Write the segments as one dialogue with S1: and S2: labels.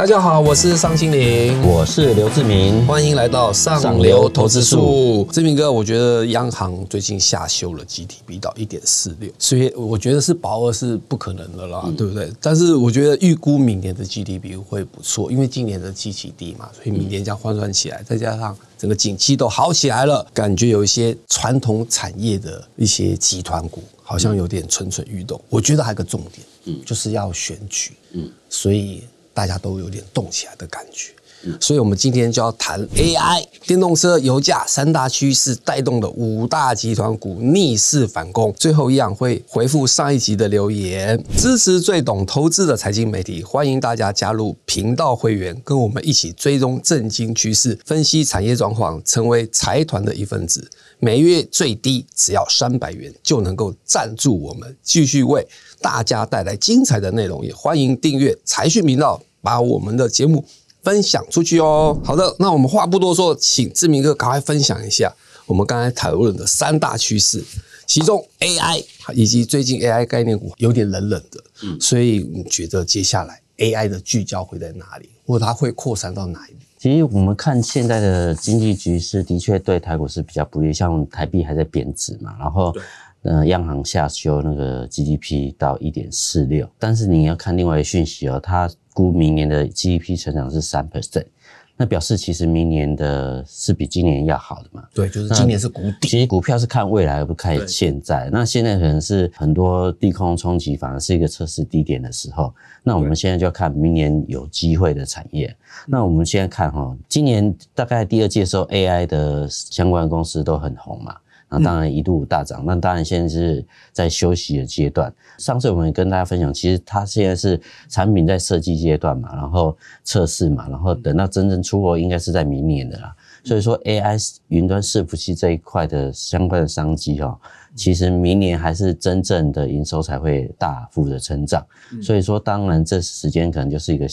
S1: 大家好，我是尚青林，
S2: 我是刘志明，
S1: 欢迎来到上流投资术。志明哥，我觉得央行最近下修了 GDP 到一点四六，所以我觉得是保二是不可能的啦，对不对？但是我觉得预估明年的 GDP 会不错，因为今年的基期低嘛，所以明年将换算起来，再加上整个景气都好起来了，感觉有一些传统产业的一些集团股好像有点蠢蠢欲动。我觉得还有个重点，嗯，就是要选举，嗯，所以。大家都有点动起来的感觉，所以我们今天就要谈 AI、电动车、油价三大趋势带动的五大集团股逆势反攻。最后一样会回复上一集的留言，支持最懂投资的财经媒体，欢迎大家加入频道会员，跟我们一起追踪震惊趋势，分析产业状况，成为财团的一份子。每月最低只要三百元，就能够赞助我们，继续为大家带来精彩的内容。也欢迎订阅财讯频道。把我们的节目分享出去哦。好的，那我们话不多说，请志明哥赶快分享一下我们刚才讨论的三大趋势，其中 AI 以及最近 AI 概念股有点冷冷的，嗯，所以你觉得接下来 AI 的聚焦会在哪里，或它会扩散到哪里？
S2: 其实我们看现在的经济局势，的确对台股是比较不利，像台币还在贬值嘛，然后。呃，央行下修那个 GDP 到一点四六，但是你要看另外一个讯息哦，它估明年的 GDP 成长是三 percent，那表示其实明年的是比今年要好的嘛？
S1: 对，就是今年是谷底。
S2: 其实股票是看未来而不看现在，那现在可能是很多地空冲击，反而是一个测试低点的时候。那我们现在就要看明年有机会的产业。那我们现在看哈，今年大概第二季的时候，AI 的相关公司都很红嘛。那当然一度大涨，那当然现在是在休息的阶段。上次我们跟大家分享，其实它现在是产品在设计阶段嘛，然后测试嘛，然后等到真正出货应该是在明年的啦。所以说，AI 云端伺服器这一块的相关的商机哦，其实明年还是真正的营收才会大幅的成长。所以说，当然这时间可能就是一个。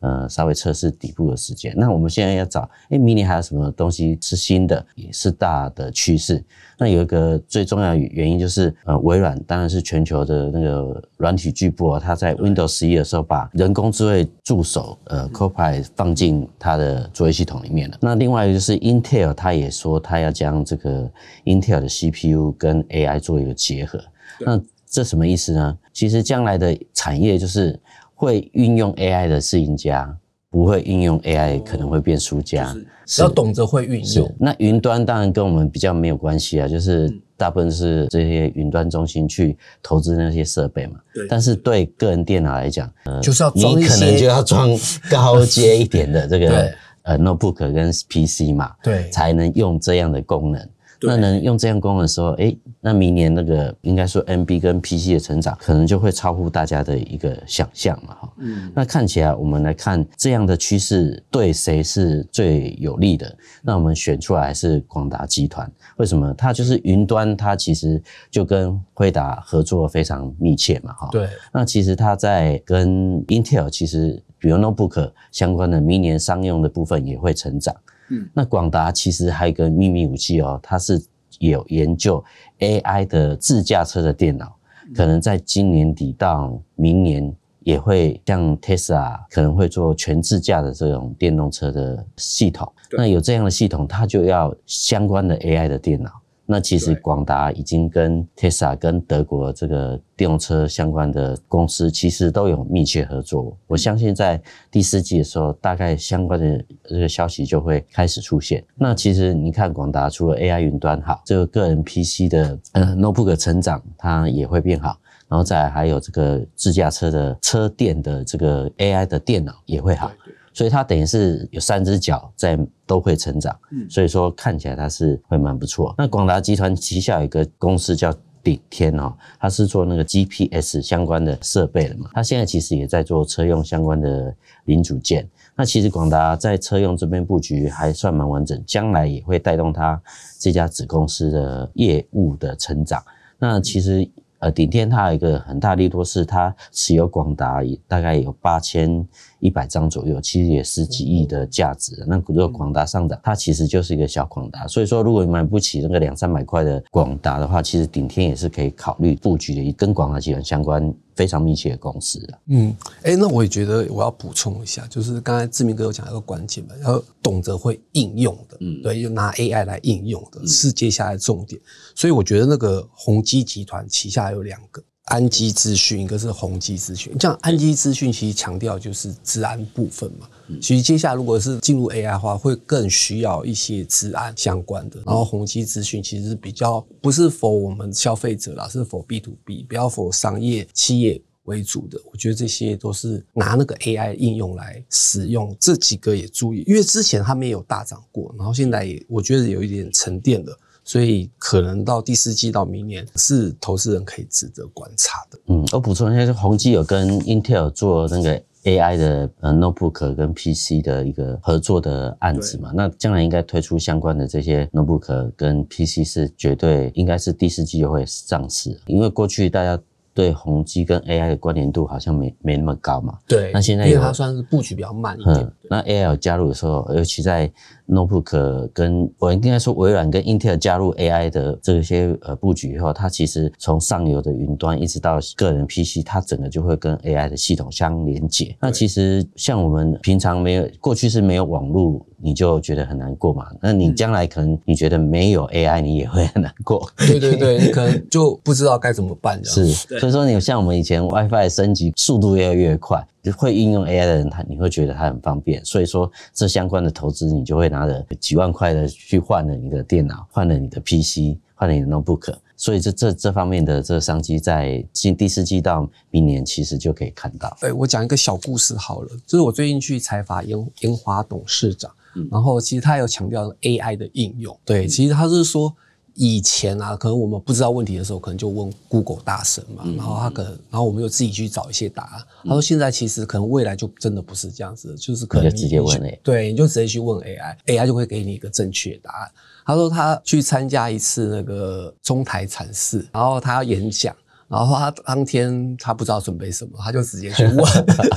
S2: 呃，稍微测试底部的时间。那我们现在要找，哎，明年还有什么东西是新的，也是大的趋势。那有一个最重要的原因就是，呃，微软当然是全球的那个软体巨擘啊，它在 Windows 十一的时候把人工智慧助手，呃，Copilot 放进它的作业系统里面了。那另外一个就是 Intel，它也说它要将这个 Intel 的 CPU 跟 AI 做一个结合。那这什么意思呢？其实将来的产业就是。会运用 AI 的是赢家，不会运用 AI 可能会变输家。
S1: 要懂得会运用。
S2: 那云端当然跟我们比较没有关系啊，就是大部分是这些云端中心去投资那些设备嘛。对。但是对个人电脑来讲，
S1: 呃，就是要
S2: 你可能就要装高阶一点的 这个呃 notebook 跟 PC 嘛，
S1: 对，
S2: 才能用这样的功能。那能用这样功能的时候，哎，那明年那个应该说 NB 跟 PC 的成长，可能就会超乎大家的一个想象了哈。嗯，那看起来我们来看这样的趋势对谁是最有利的？那我们选出来是广达集团，为什么？它就是云端，它其实就跟惠达合作非常密切嘛哈。
S1: 对。
S2: 那其实它在跟 Intel 其实比如 Notebook 相关的明年商用的部分也会成长。嗯，那广达其实还有一个秘密武器哦，它是有研究 AI 的自驾车的电脑，可能在今年底到明年也会像 Tesla 可能会做全自驾的这种电动车的系统。那有这样的系统，它就要相关的 AI 的电脑。那其实广达已经跟 Tesla 跟德国这个电动车相关的公司，其实都有密切合作。我相信在第四季的时候，大概相关的这个消息就会开始出现。那其实你看广达除了 AI 云端好，这个个人 PC 的呃 notebook 成长它也会变好，然后再还有这个自驾车的车电的这个 AI 的电脑也会好。所以它等于是有三只脚在都会成长，所以说看起来它是会蛮不错。那广达集团旗下有一个公司叫顶天哦，它是做那个 GPS 相关的设备的嘛，它现在其实也在做车用相关的零组件。那其实广达在车用这边布局还算蛮完整，将来也会带动它这家子公司的业务的成长。那其实呃顶天它有一个很大利多是它持有广达大概有八千。一百张左右，其实也十几亿的价值。那如果广达上涨，它其实就是一个小广达。所以说，如果你买不起那个两三百块的广达的话，其实顶天也是可以考虑布局的，跟广达集团相关非常密切的公司
S1: 嗯，哎，那我也觉得我要补充一下，就是刚才志明哥有讲一个关键嘛，要懂得会应用的，嗯，对，就拿 AI 来应用的是接下来重点。所以我觉得那个宏基集团旗下有两个。安基资讯，一个是宏基资讯。像安基资讯其实强调就是治安部分嘛。其实接下来如果是进入 AI 的话，会更需要一些治安相关的。然后宏基资讯其实比较不是否我们消费者啦，是否 B to B，比较否商业企业为主的。我觉得这些都是拿那个 AI 应用来使用。这几个也注意，因为之前他们也有大涨过，然后现在也我觉得有一点沉淀了。所以可能到第四季到明年是投资人可以值得观察的。
S2: 嗯，我补充一下，宏基有跟 Intel 做那个 AI 的呃 notebook 跟 PC 的一个合作的案子嘛，那将来应该推出相关的这些 notebook 跟 PC 是绝对应该是第四季就会上市，因为过去大家。对宏基跟 AI 的关联度好像没没那么高嘛？
S1: 对，
S2: 那现在
S1: 因为它算是布局比较慢一点。
S2: 那 AI 加入的时候，尤其在 Notebook 跟我应该说微软跟 Intel 加入 AI 的这些呃布局以后，它其实从上游的云端一直到个人 PC，它整个就会跟 AI 的系统相连接。那其实像我们平常没有过去是没有网络。你就觉得很难过嘛？那你将来可能你觉得没有 AI，你也会很难过。
S1: 对对对，你可能就不知道该怎么办。
S2: 是，所以说你像我们以前 WiFi 升级速度越来越快，会应用 AI 的人，他你会觉得他很方便。所以说这相关的投资，你就会拿着几万块的去换了你的电脑，换了你的 PC，换了你的 Notebook。所以这这这方面的这个商机，在今第四季到明年，其实就可以看到。
S1: 哎，我讲一个小故事好了，就是我最近去采访英英华董事长。然后其实他有强调 AI 的应用，对，其实他是说以前啊，可能我们不知道问题的时候，可能就问 Google 大神嘛，然后他可能，然后我们又自己去找一些答案。他说现在其实可能未来就真的不是这样子，就是可能
S2: 直接问
S1: AI，对，你就直接去问 AI，AI 就会给你一个正确答案。他说他去参加一次那个中台禅寺，然后他要演讲。然后他当天他不知道准备什么，他就直接去问，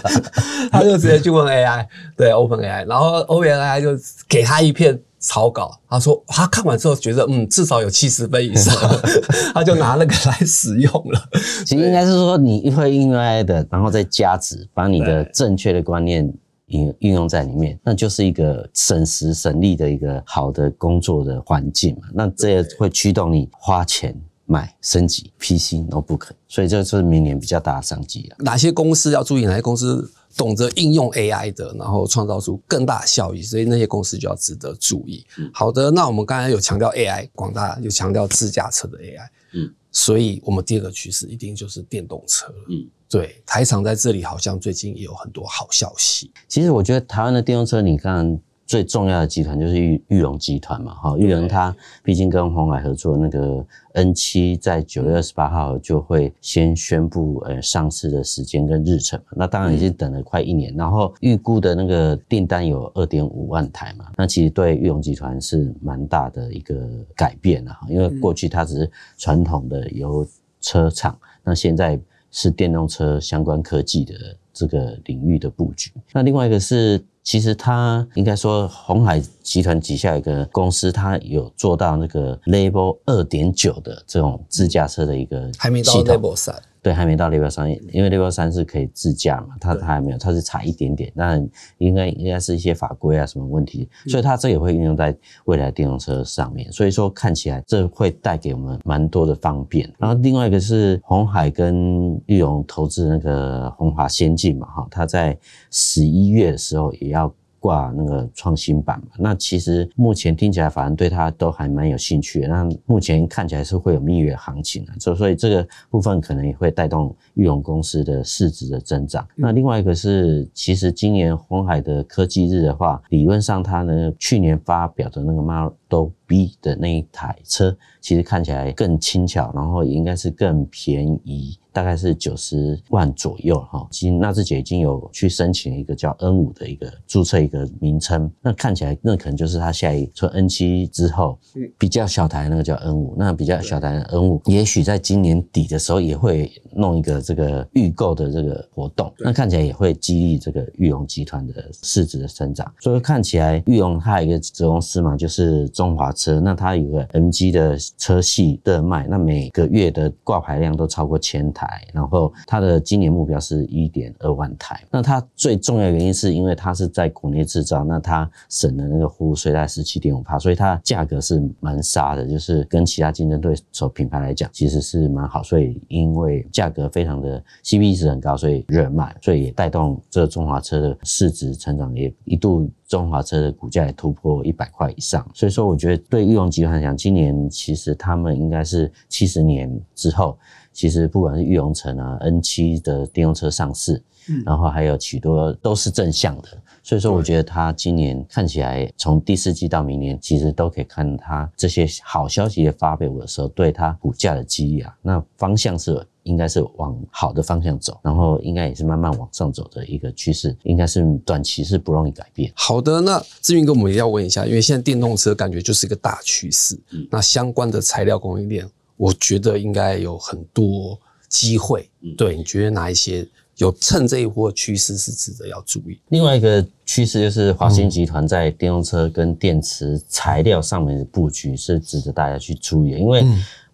S1: 他就直接去问 AI，对 Open AI，然后 Open AI 就给他一片草稿，他说他看完之后觉得嗯至少有七十分以上，他就拿那个来使用了。
S2: 其实应该是说你会应用 AI 的，然后再加值，把你的正确的观念运运用在里面，那就是一个省时省力的一个好的工作的环境嘛。那这也会驱动你花钱。买升级 PC notebook，所以这是明年比较大的商机啊。
S1: 哪些公司要注意？哪些公司懂得应用 AI 的，然后创造出更大效益？所以那些公司就要值得注意。好的，那我们刚才有强调 AI，广大有强调自驾车的 AI，嗯，所以我们第二个趋势一定就是电动车了。嗯，对，台厂在这里好像最近也有很多好消息。
S2: 其实我觉得台湾的电动车，你看。最重要的集团就是玉玉龙集团嘛，哈，玉龙它毕竟跟红海合作，那个 N 七在九月二十八号就会先宣布呃上市的时间跟日程嘛，那当然已经等了快一年，然后预估的那个订单有二点五万台嘛，那其实对玉龙集团是蛮大的一个改变啊，因为过去它只是传统的油车厂，那现在是电动车相关科技的这个领域的布局，那另外一个是。其实它应该说，红海集团旗下一个公司，它有做到那个 Level 二点九的这种自驾车的一个
S1: 还没到 Level 三。
S2: 对，还没到 Level 三，因为 Level 三是可以自驾嘛，它它还没有，它是差一点点，那应该应该是一些法规啊什么问题，所以它这也会运用在未来电动车上面，所以说看起来这会带给我们蛮多的方便。然后另外一个是红海跟玉龙投资那个红华先进嘛，哈，它在十一月的时候也要。挂那个创新版嘛，那其实目前听起来，反正对它都还蛮有兴趣。那目前看起来是会有蜜月行情的，所所以这个部分可能也会带动玉龙公司的市值的增长。那另外一个是，其实今年红海的科技日的话，理论上它呢去年发表的那个 Model B 的那一台车，其实看起来更轻巧，然后应该是更便宜。大概是九十万左右哈，其实纳智捷已经有去申请一个叫 N 五的一个注册一个名称，那看起来那可能就是它下一从 N 七之后比较小台那个叫 N 五，那比较小台的 N 五，也许在今年底的时候也会弄一个这个预购的这个活动，那看起来也会激励这个玉龙集团的市值的增长，所以看起来玉龙它有一个子公司嘛，就是中华车，那它有个 MG 的车系热卖，那每个月的挂牌量都超过千台。然后它的今年目标是一点二万台。那它最重要原因是因为它是在国内制造，那它省的那个服务税在十七点五帕，所以它价格是蛮杀的，就是跟其他竞争对手品牌来讲，其实是蛮好。所以因为价格非常的 CP 值很高，所以热卖，所以也带动这中华车的市值成长，也一度中华车的股价也突破一百块以上。所以说，我觉得对裕隆集团来讲，今年其实他们应该是七十年之后。其实不管是裕隆城啊，N 七的电动车上市，嗯，然后还有许多都是正向的，所以说我觉得它今年看起来从第四季到明年，其实都可以看它这些好消息的发表的时候，对它股价的激励啊，那方向是应该是往好的方向走，然后应该也是慢慢往上走的一个趋势，应该是短期是不容易改变。
S1: 好的，那志云哥，我们也要问一下，因为现在电动车感觉就是一个大趋势，嗯，那相关的材料供应链。我觉得应该有很多机会，对你觉得哪一些有趁这一波趋势是值得要注意？
S2: 另外一个趋势就是华星集团在电动车跟电池材料上面的布局是值得大家去注意，因为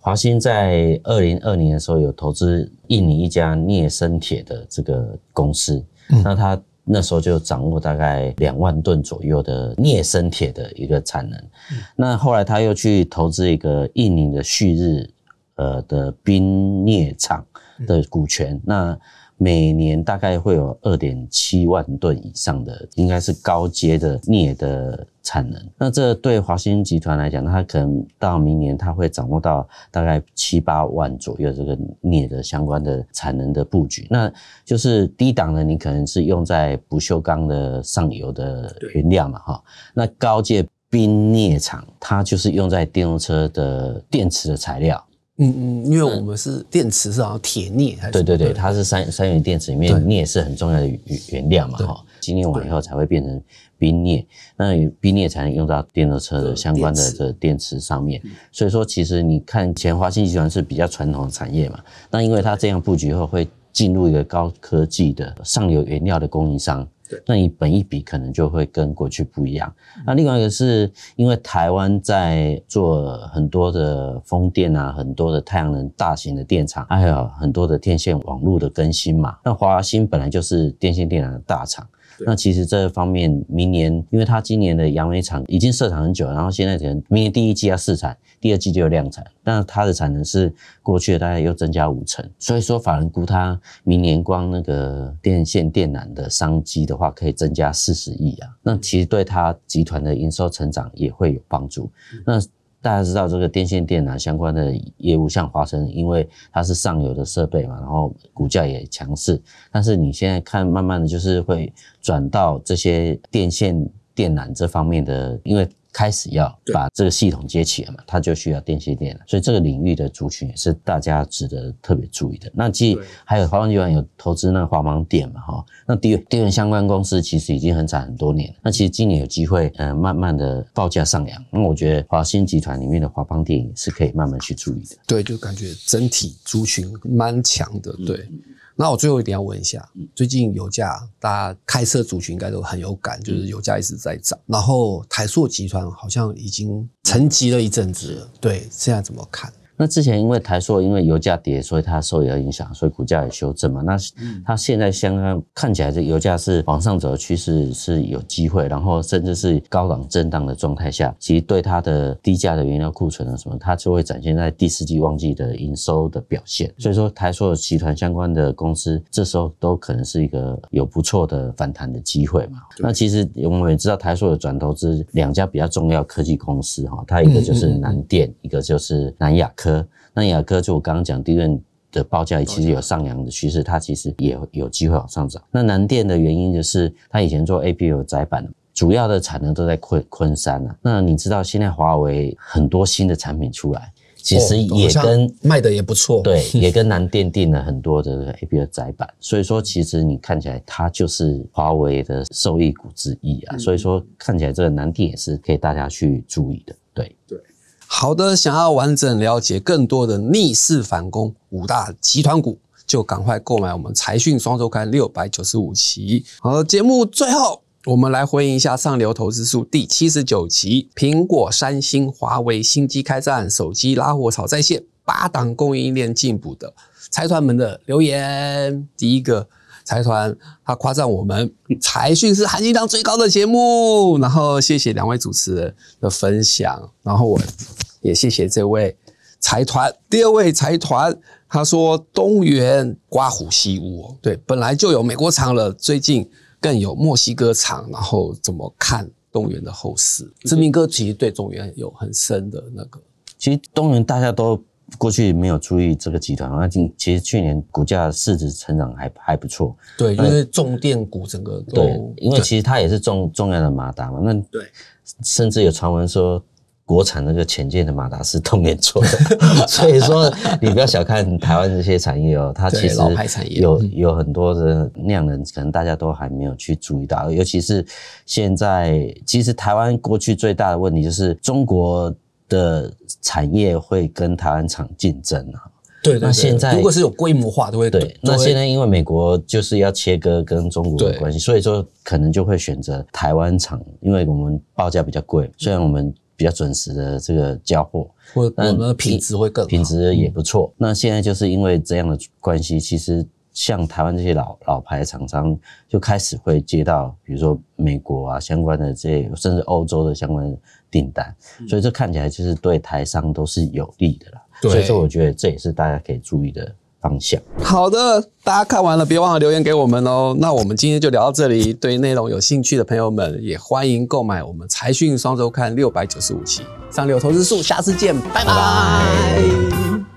S2: 华兴在二零二年的时候有投资印尼一家镍生铁的这个公司，那他那时候就掌握大概两万吨左右的镍生铁的一个产能，那后来他又去投资一个印尼的旭日。呃的冰镍厂的股权，那每年大概会有二点七万吨以上的，应该是高阶的镍的产能。那这对华兴集团来讲，它可能到明年，它会掌握到大概七八万左右这个镍的相关的产能的布局。那就是低档的，你可能是用在不锈钢的上游的原料嘛，哈。那高阶冰镍厂，它就是用在电动车的电池的材料。
S1: 嗯嗯，因为我们是电池是好像铁镍还是？
S2: 对对对，它是三三元电池里面镍是很重要的原原料嘛哈，精炼完以后才会变成冰镍，那冰镍才能用到电动车的相关的这电池上面。所以说，其实你看前华信集团是比较传统的产业嘛，那因为它这样布局后会进入一个高科技的上游原料的供应商。那你本一笔可能就会跟过去不一样。那另外一个是因为台湾在做很多的风电啊，很多的太阳能大型的电厂，还有很多的电线网络的更新嘛。那华兴本来就是电线电缆的大厂。那其实这方面，明年因为它今年的杨梅厂已经设厂很久，然后现在可能明年第一季要试产，第二季就有量产，但它的产能是过去的大概又增加五成，所以说法人估它明年光那个电线电缆的商机的话，可以增加四十亿啊，那其实对它集团的营收成长也会有帮助。那大家知道这个电线电缆相关的业务，像华晨，因为它是上游的设备嘛，然后股价也强势。但是你现在看，慢慢的就是会转到这些电线电缆这方面的，因为。开始要把这个系统接起来嘛，它就需要电线电了，所以这个领域的族群也是大家值得特别注意的。那既还有华邦集团有投资那个华邦电嘛，哈，那电电源相关公司其实已经很惨很多年，那其实今年有机会，嗯，慢慢的报价上扬，那我觉得华新集团里面的华邦电也是可以慢慢去注意的。
S1: 对，就感觉整体族群蛮强的，对。那我最后一点要问一下，最近油价大家开车族群应该都很有感，就是油价一直在涨，然后台塑集团好像已经沉寂了一阵子了，对，现在怎么看？
S2: 那之前因为台塑因为油价跌，所以它受也影响，所以股价也修正嘛。那它现在相当看起来这油价是往上走的趋势是有机会，然后甚至是高档震荡的状态下，其实对它的低价的原料库存啊什么，它就会展现在第四季旺季的营收的表现。所以说台塑集团相关的公司这时候都可能是一个有不错的反弹的机会嘛。那其实我们也知道台塑有转投资两家比较重要科技公司哈，它一个就是南电，一个就是南亚科。那雅科就我刚刚讲，利润的报价其实有上扬的趋势，它其实也有机会往上涨。那南电的原因就是它以前做 A P U 窄板主要的产能都在昆昆山啊。那你知道现在华为很多新的产品出来，其实也跟
S1: 卖的也不错，
S2: 对，也跟南电订了很多的 A P 的窄板。所以说，其实你看起来它就是华为的受益股之一啊。所以说，看起来这个南电也是可以大家去注意的。对
S1: 对。好的，想要完整了解更多的逆势反攻五大集团股，就赶快购买我们财讯双周刊六百九十五期。好了，节目最后我们来回应一下上流投资数第七十九期，苹果、三星、华为新机开战，手机拉货潮再现，八档供应链进补的财团们的留言。第一个。财团他夸赞我们财讯是含金量最高的节目，然后谢谢两位主持人的分享，然后我也谢谢这位财团。第二位财团他说东元刮虎西屋，对，本来就有美国厂了，最近更有墨西哥厂，然后怎么看东元的后市？志明哥其实对中原有很深的那个，
S2: 其实东元大家都。过去没有注意这个集团，那今其实去年股价市值成长还还不错。
S1: 对，因为重电股整个
S2: 对，因为其实它也是重重要的马达嘛。那
S1: 对，
S2: 甚至有传闻说国产那个潜舰的马达是东元做的，所以说你不要小看台湾这些产业哦，它其实有有很多的量能，可能大家都还没有去注意到。尤其是现在，其实台湾过去最大的问题就是中国。的产业会跟台湾厂竞争啊？
S1: 对，
S2: 那现在
S1: 如果是有规模化，都会
S2: 对。那现在因为美国就是要切割跟中国的关系，所以说可能就会选择台湾厂，因为我们报价比较贵，虽然我们比较准时的这个交货，
S1: 或我们的品质会更好
S2: 品质也不错。那现在就是因为这样的关系，其实。像台湾这些老老牌厂商就开始会接到，比如说美国啊相关的这些，甚至欧洲的相关订单，所以这看起来就是对台商都是有利的啦。所以说，我觉得这也是大家可以注意的方向。
S1: 好的，大家看完了，别忘了留言给我们哦。那我们今天就聊到这里，对内容有兴趣的朋友们也欢迎购买我们财讯双周刊六百九十五期上流投资数，下次见，拜拜。